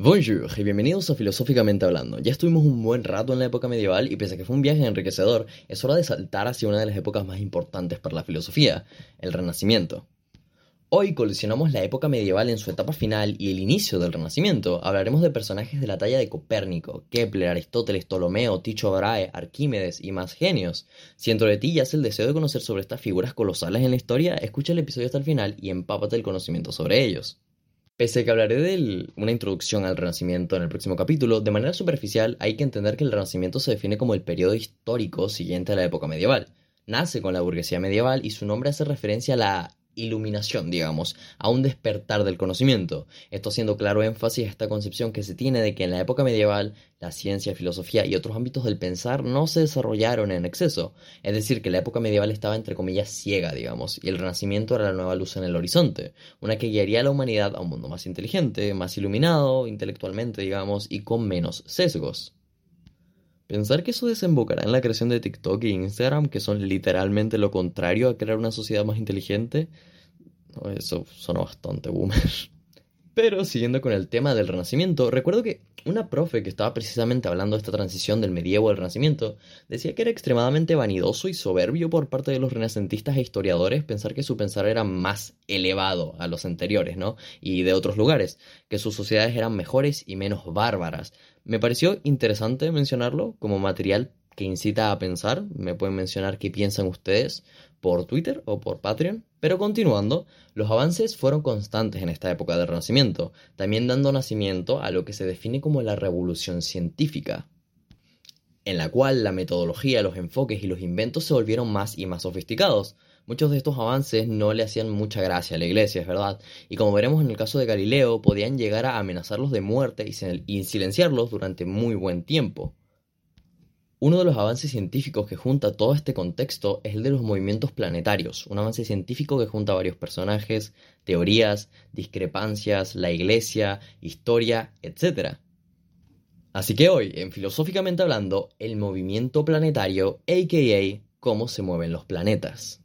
Bonjour y bienvenidos a Filosóficamente Hablando. Ya estuvimos un buen rato en la época medieval y pese a que fue un viaje enriquecedor, es hora de saltar hacia una de las épocas más importantes para la filosofía, el Renacimiento. Hoy colisionamos la época medieval en su etapa final y el inicio del Renacimiento. Hablaremos de personajes de la talla de Copérnico, Kepler, Aristóteles, Ptolomeo, Tycho Brahe, Arquímedes y más genios. Si dentro de ti yace el deseo de conocer sobre estas figuras colosales en la historia, escucha el episodio hasta el final y empápate el conocimiento sobre ellos. Pese a que hablaré de una introducción al Renacimiento en el próximo capítulo, de manera superficial hay que entender que el Renacimiento se define como el periodo histórico siguiente a la época medieval. Nace con la burguesía medieval y su nombre hace referencia a la iluminación, digamos, a un despertar del conocimiento. Esto haciendo claro énfasis a esta concepción que se tiene de que en la época medieval la ciencia, filosofía y otros ámbitos del pensar no se desarrollaron en exceso. Es decir, que la época medieval estaba entre comillas ciega, digamos, y el renacimiento era la nueva luz en el horizonte, una que guiaría a la humanidad a un mundo más inteligente, más iluminado intelectualmente, digamos, y con menos sesgos. Pensar que eso desembocará en la creación de TikTok e Instagram, que son literalmente lo contrario a crear una sociedad más inteligente, eso suena bastante boomer. Pero siguiendo con el tema del Renacimiento, recuerdo que una profe que estaba precisamente hablando de esta transición del medievo al Renacimiento decía que era extremadamente vanidoso y soberbio por parte de los renacentistas e historiadores pensar que su pensar era más elevado a los anteriores, ¿no? Y de otros lugares, que sus sociedades eran mejores y menos bárbaras, me pareció interesante mencionarlo como material que incita a pensar. Me pueden mencionar qué piensan ustedes por Twitter o por Patreon. Pero continuando, los avances fueron constantes en esta época del Renacimiento, también dando nacimiento a lo que se define como la revolución científica, en la cual la metodología, los enfoques y los inventos se volvieron más y más sofisticados. Muchos de estos avances no le hacían mucha gracia a la iglesia, es verdad, y como veremos en el caso de Galileo, podían llegar a amenazarlos de muerte y silenciarlos durante muy buen tiempo. Uno de los avances científicos que junta todo este contexto es el de los movimientos planetarios, un avance científico que junta varios personajes, teorías, discrepancias, la iglesia, historia, etc. Así que hoy, en Filosóficamente Hablando, el movimiento planetario, aka cómo se mueven los planetas.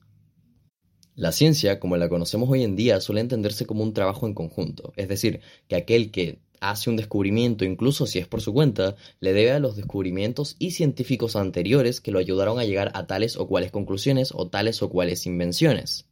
La ciencia, como la conocemos hoy en día, suele entenderse como un trabajo en conjunto, es decir, que aquel que hace un descubrimiento, incluso si es por su cuenta, le debe a los descubrimientos y científicos anteriores que lo ayudaron a llegar a tales o cuales conclusiones o tales o cuales invenciones.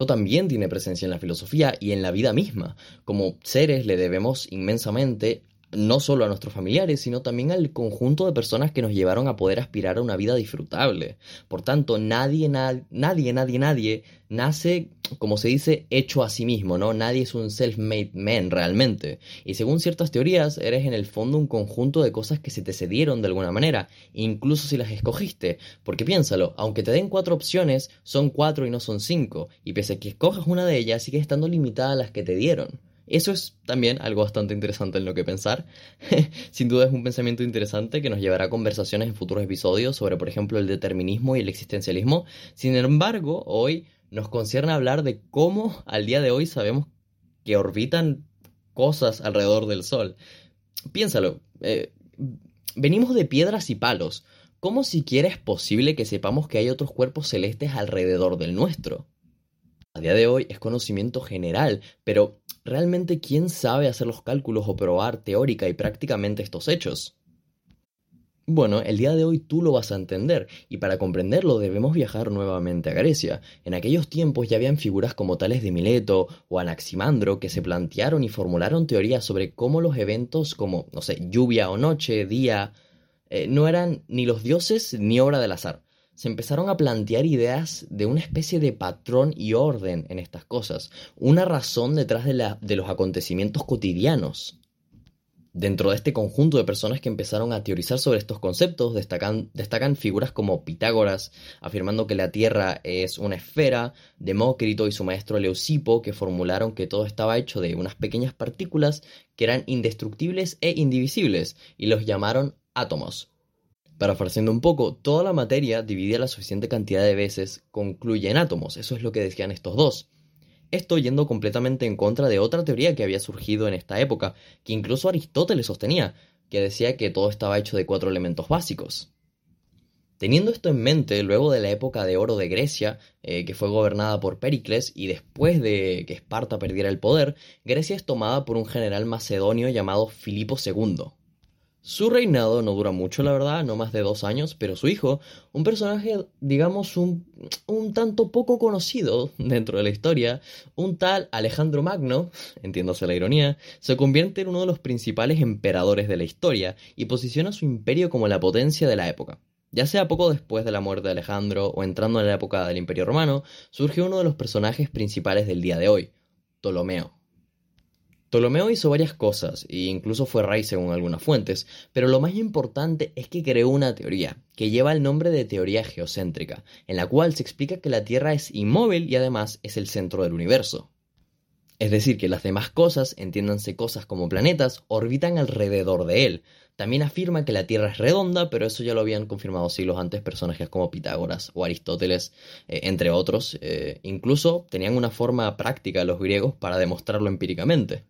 Esto también tiene presencia en la filosofía y en la vida misma. Como seres le debemos inmensamente no solo a nuestros familiares, sino también al conjunto de personas que nos llevaron a poder aspirar a una vida disfrutable. Por tanto, nadie, nadie, nadie, nadie nace, como se dice, hecho a sí mismo, ¿no? Nadie es un self-made man realmente. Y según ciertas teorías, eres en el fondo un conjunto de cosas que se te cedieron de alguna manera, incluso si las escogiste. Porque piénsalo, aunque te den cuatro opciones, son cuatro y no son cinco. Y pese a que escojas una de ellas, sigue estando limitada a las que te dieron. Eso es también algo bastante interesante en lo que pensar. Sin duda es un pensamiento interesante que nos llevará a conversaciones en futuros episodios sobre, por ejemplo, el determinismo y el existencialismo. Sin embargo, hoy nos concierne hablar de cómo al día de hoy sabemos que orbitan cosas alrededor del Sol. Piénsalo, eh, venimos de piedras y palos. ¿Cómo siquiera es posible que sepamos que hay otros cuerpos celestes alrededor del nuestro? Día de hoy es conocimiento general, pero ¿realmente quién sabe hacer los cálculos o probar teórica y prácticamente estos hechos? Bueno, el día de hoy tú lo vas a entender, y para comprenderlo debemos viajar nuevamente a Grecia. En aquellos tiempos ya habían figuras como tales de Mileto o Anaximandro que se plantearon y formularon teorías sobre cómo los eventos como, no sé, lluvia o noche, día, eh, no eran ni los dioses ni obra del azar, se empezaron a plantear ideas de una especie de patrón y orden en estas cosas, una razón detrás de, los acontecimientos cotidianos. Dentro de este conjunto de personas que empezaron a teorizar sobre estos conceptos, destacan, destacan figuras como Pitágoras, afirmando que la Tierra es una esfera, Demócrito y su maestro Leucipo, que formularon que todo estaba hecho de unas pequeñas partículas que eran indestructibles e indivisibles, y los llamaron átomos. Parafraseando un poco, toda la materia dividida la suficiente cantidad de veces concluye en átomos, eso es lo que decían estos dos. Esto yendo completamente en contra de otra teoría que había surgido en esta época, que incluso Aristóteles sostenía, que decía que todo estaba hecho de cuatro elementos básicos. Teniendo esto en mente, luego de la época de oro de Grecia, eh, que fue gobernada por Pericles, y después de que Esparta perdiera el poder, Grecia es tomada por un general macedonio llamado Filipo II. Su reinado no dura mucho, la verdad, no más de dos años, pero su hijo, un personaje, digamos, un, un, tanto poco conocido dentro de la historia, un tal Alejandro Magno, entiéndase la ironía, se convierte en uno de los principales emperadores de la historia y posiciona su imperio como la potencia de la época. Ya sea poco después de la muerte de Alejandro o entrando en la época del Imperio Romano, surge uno de los personajes principales del día de hoy, Ptolomeo. Ptolomeo hizo varias cosas, e incluso fue rey según algunas fuentes, pero lo más importante es que creó una teoría, que lleva el nombre de teoría geocéntrica, en la cual se explica que la Tierra es inmóvil y además es el centro del universo. Es decir, que las demás cosas, entiéndanse cosas como planetas, orbitan alrededor de él, también afirma que la Tierra es redonda, pero eso ya lo habían confirmado siglos antes personajes como Pitágoras o Aristóteles, eh, entre otros. Eh, incluso tenían una forma práctica los griegos para demostrarlo empíricamente,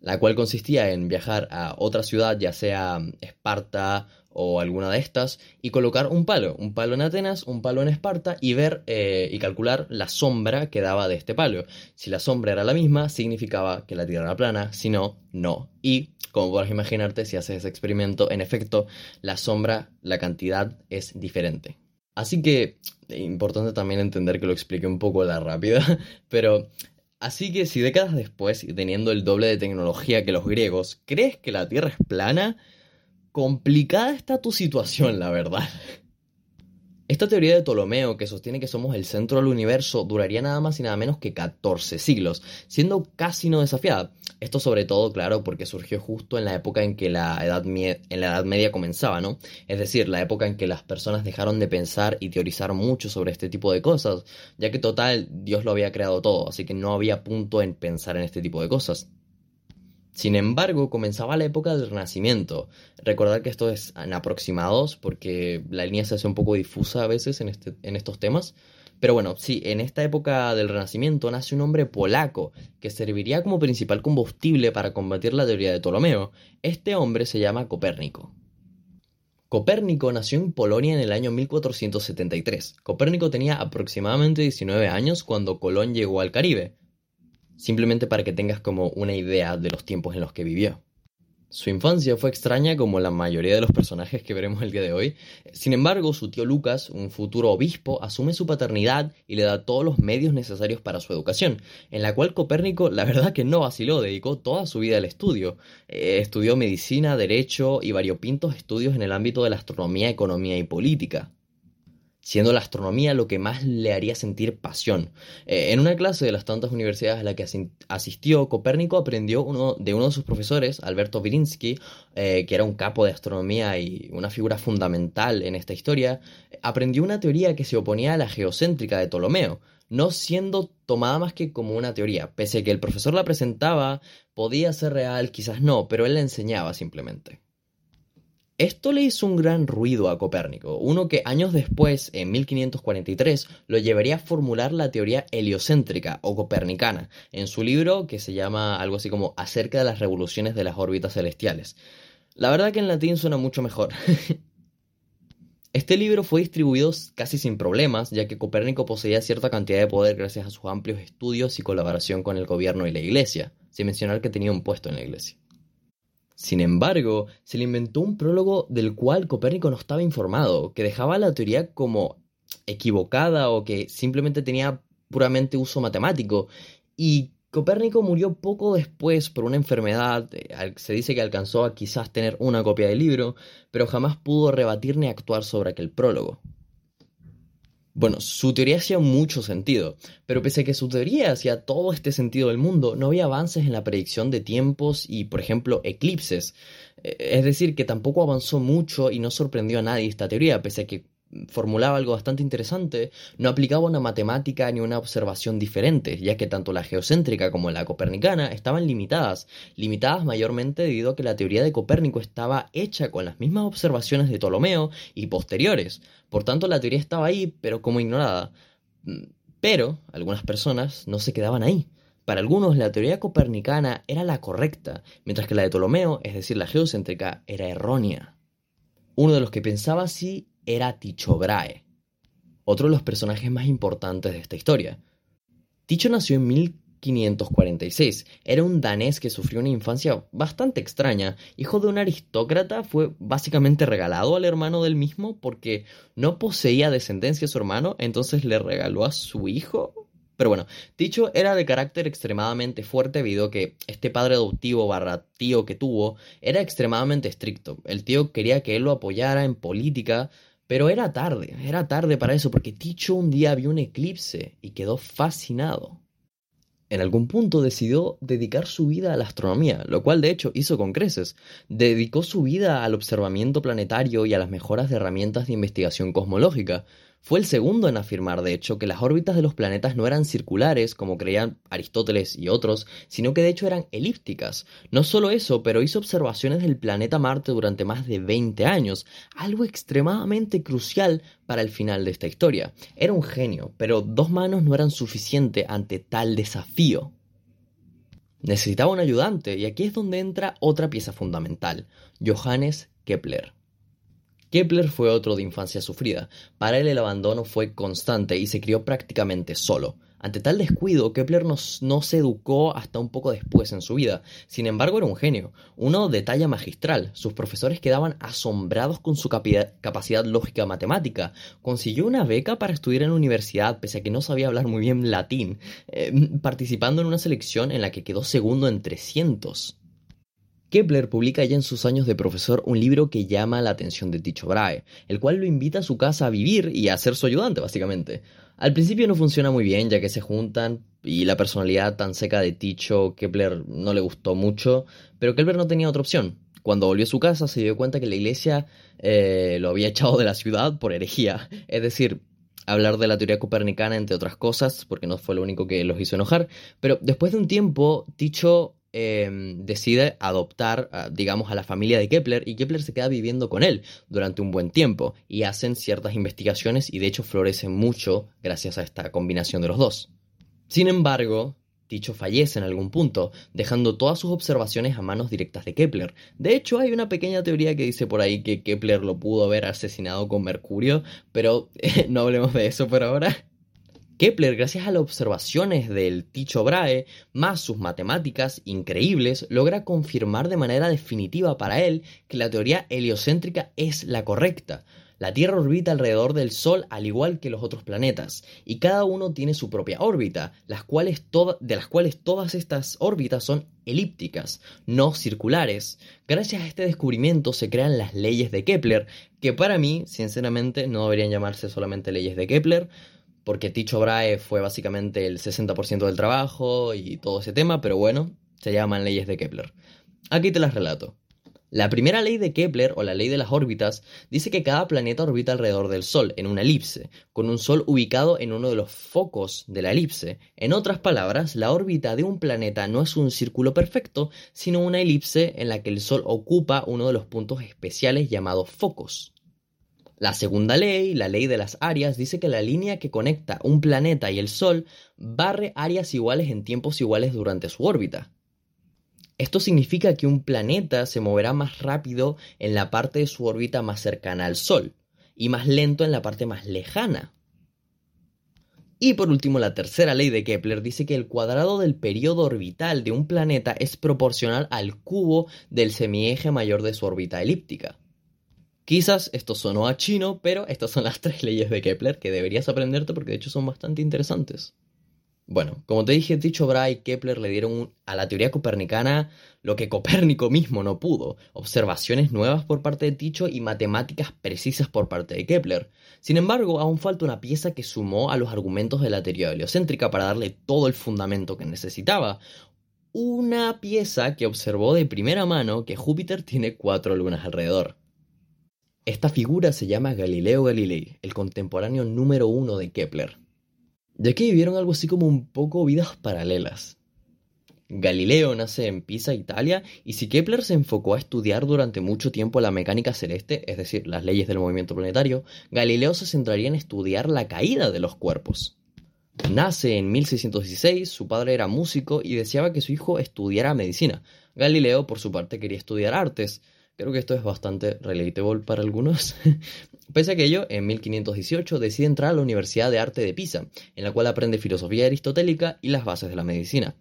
la cual consistía en viajar a otra ciudad, ya sea Esparta o alguna de estas y colocar un palo, un palo en Atenas, un palo en Esparta y ver eh, y calcular la sombra que daba de este palo. Si la sombra era la misma, significaba que la Tierra era plana, si no, no. Y como podrás imaginarte, si haces ese experimento, en efecto, la sombra, la cantidad es diferente. Así que, importante también entender que lo expliqué un poco la rápida, pero Así que si décadas después, y teniendo el doble de tecnología que los griegos, crees que la Tierra es plana, Complicada está tu situación, la verdad. Esta teoría de Ptolomeo, que sostiene que somos el centro del universo, duraría nada más y nada menos que 14 siglos, siendo casi no desafiada. Esto sobre todo, claro, porque surgió justo en la época en que la edad, en la edad Media comenzaba, ¿no? Es decir, la época en que las personas dejaron de pensar y teorizar mucho sobre este tipo de cosas, ya que total, Dios lo había creado todo, así que no había punto en pensar en este tipo de cosas. Sin embargo, comenzaba la época del Renacimiento. Recordar que esto es en aproximados, porque la línea se hace un poco difusa a veces en, este, en estos temas. Pero bueno, sí, en esta época del Renacimiento nace un hombre polaco que serviría como principal combustible para combatir la teoría de Ptolomeo. Este hombre se llama Copérnico. Copérnico nació en Polonia en el año 1473. Copérnico tenía aproximadamente 19 años cuando Colón llegó al Caribe simplemente para que tengas como una idea de los tiempos en los que vivió. Su infancia fue extraña como la mayoría de los personajes que veremos el día de hoy. Sin embargo, su tío Lucas, un futuro obispo, asume su paternidad y le da todos los medios necesarios para su educación, en la cual Copérnico la verdad que no vaciló, dedicó toda su vida al estudio. Eh, estudió medicina, derecho y variopintos estudios en el ámbito de la astronomía, economía y política siendo la astronomía lo que más le haría sentir pasión. Eh, en una clase de las tantas universidades a la que asistió, Copérnico aprendió uno, de uno de sus profesores, Alberto Virinsky, eh, que era un capo de astronomía y una figura fundamental en esta historia, aprendió una teoría que se oponía a la geocéntrica de Ptolomeo, no siendo tomada más que como una teoría, pese a que el profesor la presentaba, podía ser real, quizás no, pero él la enseñaba simplemente. Esto le hizo un gran ruido a Copérnico, uno que años después, en 1543, lo llevaría a formular la teoría heliocéntrica o copernicana, en su libro que se llama algo así como Acerca de las revoluciones de las órbitas celestiales. La verdad que en latín suena mucho mejor. Este libro fue distribuido casi sin problemas, ya que Copérnico poseía cierta cantidad de poder gracias a sus amplios estudios y colaboración con el gobierno y la iglesia, sin mencionar que tenía un puesto en la iglesia. Sin embargo, se le inventó un prólogo del cual Copérnico no estaba informado, que dejaba la teoría como equivocada o que simplemente tenía puramente uso matemático. Y Copérnico murió poco después por una enfermedad, eh, se dice que alcanzó a quizás tener una copia del libro, pero jamás pudo rebatir ni actuar sobre aquel prólogo. Bueno, su teoría hacía mucho sentido, pero pese a que su teoría hacía todo este sentido del mundo, no había avances en la predicción de tiempos y, por ejemplo, eclipses. Eh, es decir, que tampoco avanzó mucho y no sorprendió a nadie esta teoría, pese a que formulaba algo bastante interesante, no aplicaba una matemática ni una observación diferente, ya que tanto la geocéntrica como la copernicana estaban limitadas, limitadas mayormente debido a que la teoría de Copérnico estaba hecha con las mismas observaciones de Ptolomeo y posteriores, por tanto la teoría estaba ahí, pero como ignorada. Pero algunas personas no se quedaban ahí. Para algunos la teoría copernicana era la correcta, mientras que la de Ptolomeo, es decir, la geocéntrica, era errónea. Uno de los que pensaba así era Tycho Brahe, otro de los personajes más importantes de esta historia. Tycho nació en 1546. Era un danés que sufrió una infancia bastante extraña. Hijo de un aristócrata, fue básicamente regalado al hermano del mismo porque no poseía descendencia a su hermano, entonces le regaló a su hijo. Pero bueno, Ticho era de carácter extremadamente fuerte debido a que este padre adoptivo barra tío que tuvo era extremadamente estricto. El tío quería que él lo apoyara en política, pero era tarde, era tarde para eso porque Ticho un día vio un eclipse y quedó fascinado. En algún punto decidió dedicar su vida a la astronomía, lo cual de hecho hizo con creces. Dedicó su vida al observamiento planetario y a las mejoras de herramientas de investigación cosmológica. Fue el segundo en afirmar, de hecho, que las órbitas de los planetas no eran circulares, como creían Aristóteles y otros, sino que de hecho eran elípticas. No solo eso, pero hizo observaciones del planeta Marte durante más de 20 años, algo extremadamente crucial para el final de esta historia. Era un genio, pero dos manos no eran suficiente ante tal desafío. Necesitaba un ayudante, y aquí es donde entra otra pieza fundamental, Johannes Kepler. Kepler fue otro de infancia sufrida. Para él el abandono fue constante y se crió prácticamente solo. Ante tal descuido, Kepler no, se educó hasta un poco después en su vida. Sin embargo, era un genio, uno de talla magistral. Sus profesores quedaban asombrados con su capacidad lógica matemática. Consiguió una beca para estudiar en la universidad, pese a que no sabía hablar muy bien latín, eh, participando en una selección en la que quedó segundo en 300. Kepler publica ya en sus años de profesor un libro que llama la atención de Tycho Brahe, el cual lo invita a su casa a vivir y a ser su ayudante, básicamente. Al principio no funciona muy bien, ya que se juntan y la personalidad tan seca de Tycho Kepler no le gustó mucho, pero Kepler no tenía otra opción. Cuando volvió a su casa se dio cuenta que la iglesia eh, lo había echado de la ciudad por herejía, es decir, hablar de la teoría copernicana entre otras cosas, porque no fue lo único que los hizo enojar, pero después de un tiempo, Tycho Em, decide adoptar, digamos, a la familia de Kepler y Kepler se queda viviendo con él durante un buen tiempo y hacen ciertas investigaciones y de hecho florecen mucho gracias a esta combinación de los dos. Sin embargo, Ticho fallece en algún punto, dejando todas sus observaciones a manos directas de Kepler. De hecho, hay una pequeña teoría que dice por ahí que Kepler lo pudo haber asesinado con Mercurio, pero no hablemos de eso por ahora. Kepler, gracias a las observaciones del Tycho Brahe, más sus matemáticas increíbles, logra confirmar de manera definitiva para él que la teoría heliocéntrica es la correcta. La Tierra orbita alrededor del Sol al igual que los otros planetas, y cada uno tiene su propia órbita, las cuales de las cuales todas estas órbitas son elípticas, no circulares. Gracias a este descubrimiento se crean las leyes de Kepler, que para mí, sinceramente, no deberían llamarse solamente leyes de Kepler, porque Ticho Brahe fue básicamente el 60% del trabajo y todo ese tema, pero bueno, se llaman leyes de Kepler. Aquí te las relato. La primera ley de Kepler, o la ley de las órbitas, dice que cada planeta orbita alrededor del Sol, en una elipse, con un Sol ubicado en uno de los focos de la elipse. En otras palabras, la órbita de un planeta no es un círculo perfecto, sino una elipse en la que el Sol ocupa uno de los puntos especiales llamados focos. La segunda ley, la ley de las áreas, dice que la línea que conecta un planeta y el Sol barre áreas iguales en tiempos iguales durante su órbita. Esto significa que un planeta se moverá más rápido en la parte de su órbita más cercana al Sol y más lento en la parte más lejana. Y por último, la tercera ley de Kepler dice que el cuadrado del periodo orbital de un planeta es proporcional al cubo del semieje mayor de su órbita elíptica. Quizás esto sonó a chino, pero estas son las tres leyes de Kepler que deberías aprenderte porque de hecho son bastante interesantes. Bueno, como te dije, Tycho Brahe y Kepler le dieron a la teoría copernicana lo que Copérnico mismo no pudo, observaciones nuevas por parte de Tycho y matemáticas precisas por parte de Kepler. Sin embargo, aún falta una pieza que sumó a los argumentos de la teoría heliocéntrica para darle todo el fundamento que necesitaba. Una pieza que observó de primera mano que Júpiter tiene cuatro lunas alrededor. Esta figura se llama Galileo Galilei, el contemporáneo número uno de Kepler, ya que vivieron algo así como un poco vidas paralelas. Galileo nace en Pisa, Italia, y si Kepler se enfocó a estudiar durante mucho tiempo la mecánica celeste, es decir, las leyes del movimiento planetario, Galileo se centraría en estudiar la caída de los cuerpos. Nace en 1616, su padre era músico y deseaba que su hijo estudiara medicina. Galileo, por su parte, quería estudiar artes, Creo que esto es bastante relatable para algunos. Pese a aquello, en 1518 decide entrar a la Universidad de Arte de Pisa, en la cual aprende filosofía aristotélica y las bases de la medicina.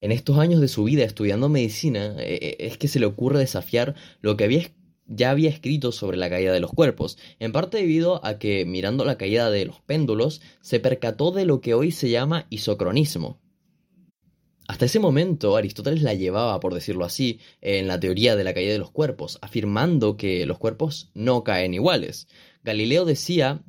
En estos años de su vida estudiando medicina, eh, eh, es que se le ocurre desafiar lo que había ya había escrito sobre la caída de los cuerpos, en parte debido a que, mirando la caída de los péndulos, se percató de lo que hoy se llama isocronismo. Hasta ese momento Aristóteles la llevaba, por decirlo así, en la teoría de la caída de los cuerpos, afirmando que los cuerpos no caen iguales. Galileo decía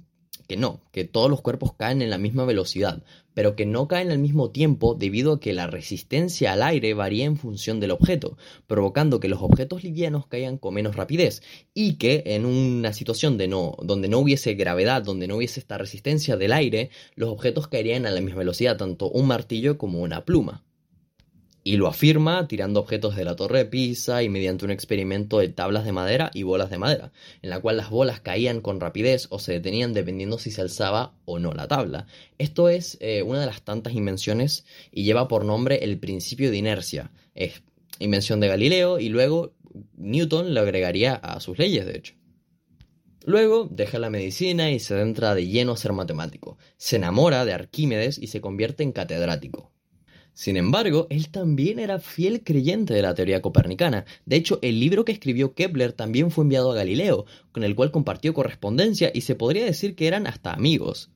que no, que todos los cuerpos caen en la misma velocidad, pero que no caen al mismo tiempo debido a que la resistencia al aire varía en función del objeto, provocando que los objetos livianos caigan con menos rapidez y que en una situación de no, donde no hubiese gravedad, donde no hubiese esta resistencia del aire, los objetos caerían a la misma velocidad, tanto un martillo como una pluma y lo afirma tirando objetos de la torre de Pisa y mediante un experimento de tablas de madera y bolas de madera, en la cual las bolas caían con rapidez o se detenían dependiendo si se alzaba o no la tabla. Esto es eh, una de las tantas invenciones y lleva por nombre el principio de inercia. Es invención de Galileo y luego Newton lo agregaría a sus leyes, de hecho. Luego deja la medicina y se adentra de lleno a ser matemático. Se enamora de Arquímedes y se convierte en catedrático. Sin embargo, él también era fiel creyente de la teoría copernicana. De hecho, el libro que escribió Kepler también fue enviado a Galileo, con el cual compartió correspondencia y se podría decir que eran hasta amigos.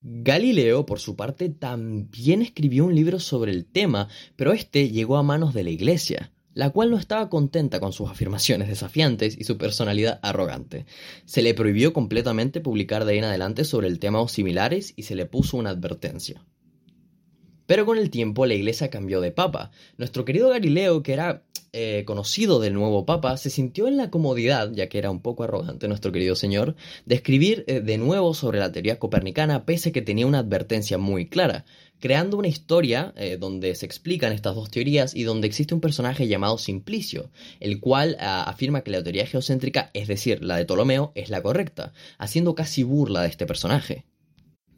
Galileo, por su parte, también escribió un libro sobre el tema, pero este llegó a manos de la Iglesia, la cual no estaba contenta con sus afirmaciones desafiantes y su personalidad arrogante. Se le prohibió completamente publicar de ahí en adelante sobre el tema o similares y se le puso una advertencia. Pero con el tiempo la iglesia cambió de papa. Nuestro querido Galileo, que era eh, conocido del nuevo papa, se sintió en la comodidad, ya que era un poco arrogante nuestro querido señor, de escribir eh, de nuevo sobre la teoría copernicana, pese que tenía una advertencia muy clara, creando una historia eh, donde se explican estas dos teorías y donde existe un personaje llamado Simplicio, el cual ah, afirma que la teoría geocéntrica, es decir, la de Ptolomeo, es la correcta, haciendo casi burla de este personaje.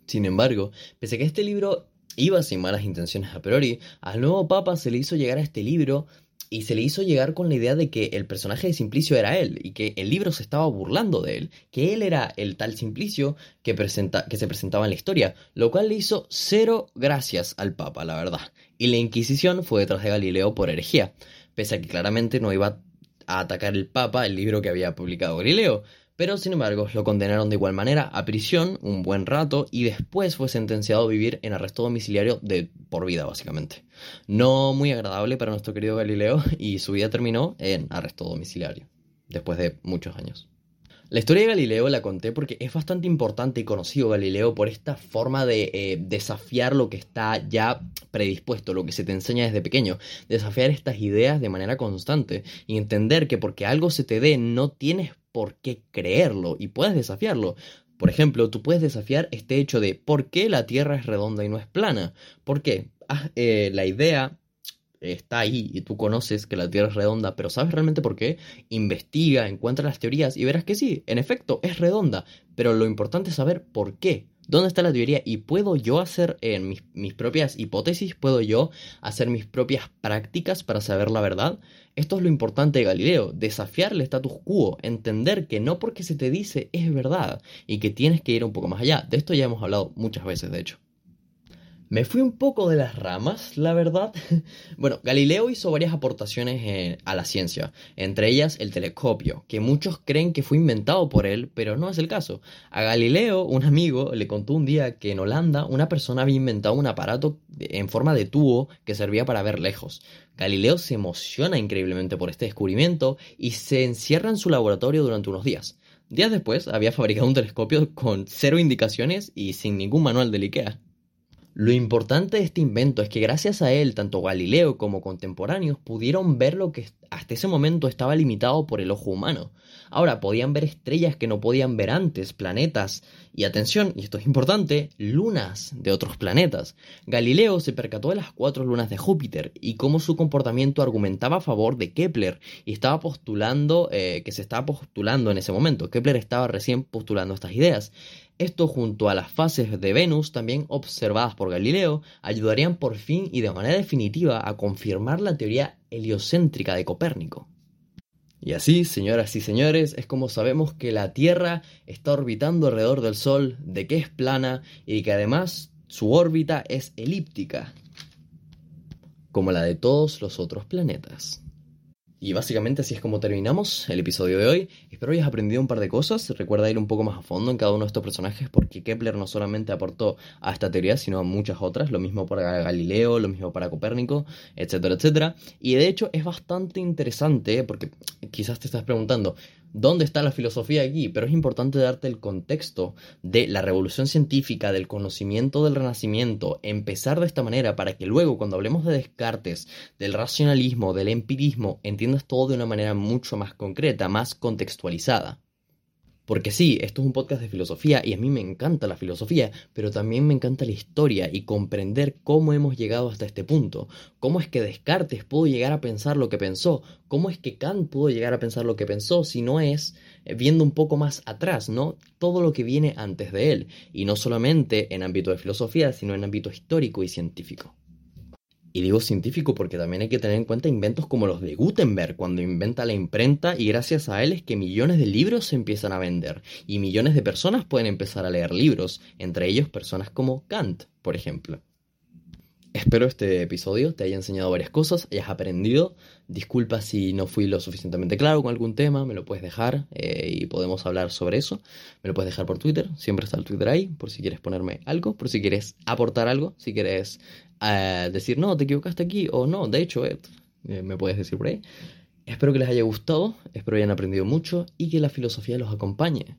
Sin embargo, pese a que este libro iba sin malas intenciones a priori, al nuevo papa se le hizo llegar a este libro y se le hizo llegar con la idea de que el personaje de Simplicio era él y que el libro se estaba burlando de él, que él era el tal Simplicio que, presenta, que se presentaba en la historia, lo cual le hizo cero gracias al Papa, la verdad. Y la Inquisición fue detrás de Galileo por herejía, pese a que claramente no iba a atacar el Papa el libro que había publicado Galileo, pero sin embargo lo condenaron de igual manera a prisión un buen rato y después fue sentenciado a vivir en arresto domiciliario de por vida básicamente. No muy agradable para nuestro querido Galileo y su vida terminó en arresto domiciliario después de muchos años. La historia de Galileo la conté porque es bastante importante y conocido Galileo por esta forma de eh, desafiar lo que está ya predispuesto, lo que se te enseña desde pequeño, desafiar estas ideas de manera constante y entender que porque algo se te dé no tienes por qué creerlo y puedes desafiarlo. Por ejemplo, tú puedes desafiar este hecho de por qué la Tierra es redonda y no es plana. ¿Por qué? Ah, eh, la idea está ahí y tú conoces que la Tierra es redonda, pero ¿sabes realmente por qué? Investiga, encuentra las teorías y verás que sí, en efecto, es redonda, pero lo importante es saber por qué. ¿Dónde está la teoría? Y puedo yo hacer en mis, mis, propias hipótesis, puedo yo hacer mis propias prácticas para saber la verdad. Esto es lo importante de Galileo, desafiar el status quo, entender que no porque se te dice es verdad y que tienes que ir un poco más allá. De esto ya hemos hablado muchas veces, de hecho. Me fui un poco de las ramas, la verdad. bueno, Galileo hizo varias aportaciones eh, a la ciencia, entre ellas el telescopio, que muchos creen que fue inventado por él, pero no es el caso. A Galileo, un amigo, le contó un día que en Holanda una persona había inventado un aparato en forma de tubo que servía para ver lejos. Galileo se emociona increíblemente por este descubrimiento y se encierra en su laboratorio durante unos días. Días después había fabricado un telescopio con cero indicaciones y sin ningún manual del IKEA. Lo importante de este invento es que gracias a él, tanto Galileo como contemporáneos pudieron ver lo que hasta ese momento estaba limitado por el ojo humano. Ahora podían ver estrellas que no podían ver antes, planetas y atención, y esto es importante, lunas de otros planetas. Galileo se percató de las cuatro lunas de Júpiter y cómo su comportamiento argumentaba a favor de Kepler y estaba postulando, eh, que se estaba postulando en ese momento. Kepler estaba recién postulando estas ideas. Esto junto a las fases de Venus también observadas por Galileo ayudarían por fin y de manera definitiva a confirmar la teoría heliocéntrica de Copérnico. Y así, señoras y señores, es como sabemos que la Tierra está orbitando alrededor del Sol, de que es plana y que además su órbita es elíptica, como la de todos los otros planetas. Y básicamente así es como terminamos el episodio de hoy. Espero hayas aprendido un par de cosas. Recuerda ir un poco más a fondo en cada uno de estos personajes porque Kepler no solamente aportó a esta teoría, sino a muchas otras. Lo mismo para Galileo, lo mismo para Copérnico, etcétera, etcétera. Y de hecho es bastante interesante porque quizás te estás preguntando, dónde está la filosofía aquí, pero es importante darte el contexto de la revolución científica, del conocimiento del renacimiento, empezar de esta manera para que luego cuando hablemos de Descartes, del racionalismo, del empirismo, entiendas todo de una manera mucho más concreta, más contextualizada. Porque sí, esto es un podcast de filosofía y a mí me encanta la filosofía, pero también me encanta la historia y comprender cómo hemos llegado hasta este punto. Cómo es que Descartes pudo llegar a pensar lo que pensó, cómo es que Kant pudo llegar a pensar lo que pensó, si no es eh, viendo un poco más atrás, ¿no? Todo lo que viene antes de él, y no solamente en ámbito de filosofía, sino en ámbito histórico y científico. Y digo científico porque también hay que tener en cuenta inventos como los de Gutenberg, cuando inventa la imprenta y gracias a él es que millones de libros se empiezan a vender y millones de personas pueden empezar a leer libros, entre ellos personas como Kant, por ejemplo. Espero este episodio te haya enseñado varias cosas, hayas aprendido. Disculpa si no fui lo suficientemente claro con algún tema, me lo puedes dejar eh, y podemos hablar sobre eso. Me lo puedes dejar por Twitter, siempre está el Twitter ahí, por si quieres ponerme algo, por si quieres aportar algo, si quieres eh, decir no, te equivocaste aquí o no, de hecho, eh, me puedes decir por ahí. Espero que les haya gustado, espero hayan aprendido mucho y que la filosofía los acompañe.